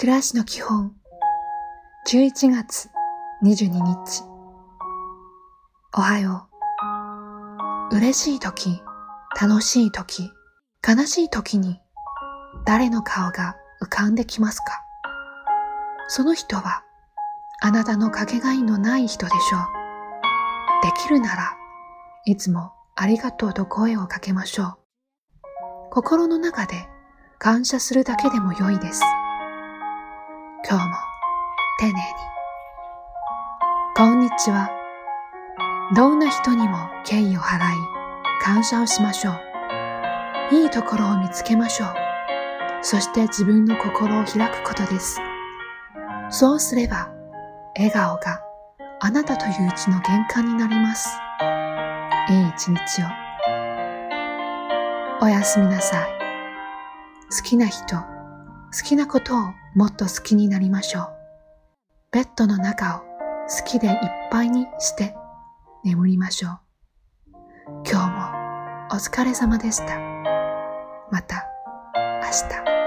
暮らしの基本。11月22日。おはよう。嬉しい時楽しい時悲しい時に誰の顔が浮かんできますか？その人はあなたのかけがえのない人でしょう。できるならいつもありがとうと声をかけましょう。心の中で感謝するだけでも良いです。今日も丁寧に。こんにちは。どんな人にも敬意を払い、感謝をしましょう。いいところを見つけましょう。そして自分の心を開くことです。そうすれば、笑顔があなたといううちの玄関になります。いい一日を。おやすみなさい。好きな人、好きなことをもっと好きになりましょう。ベッドの中を好きでいっぱいにして眠りましょう。今日もお疲れ様でした。また明日。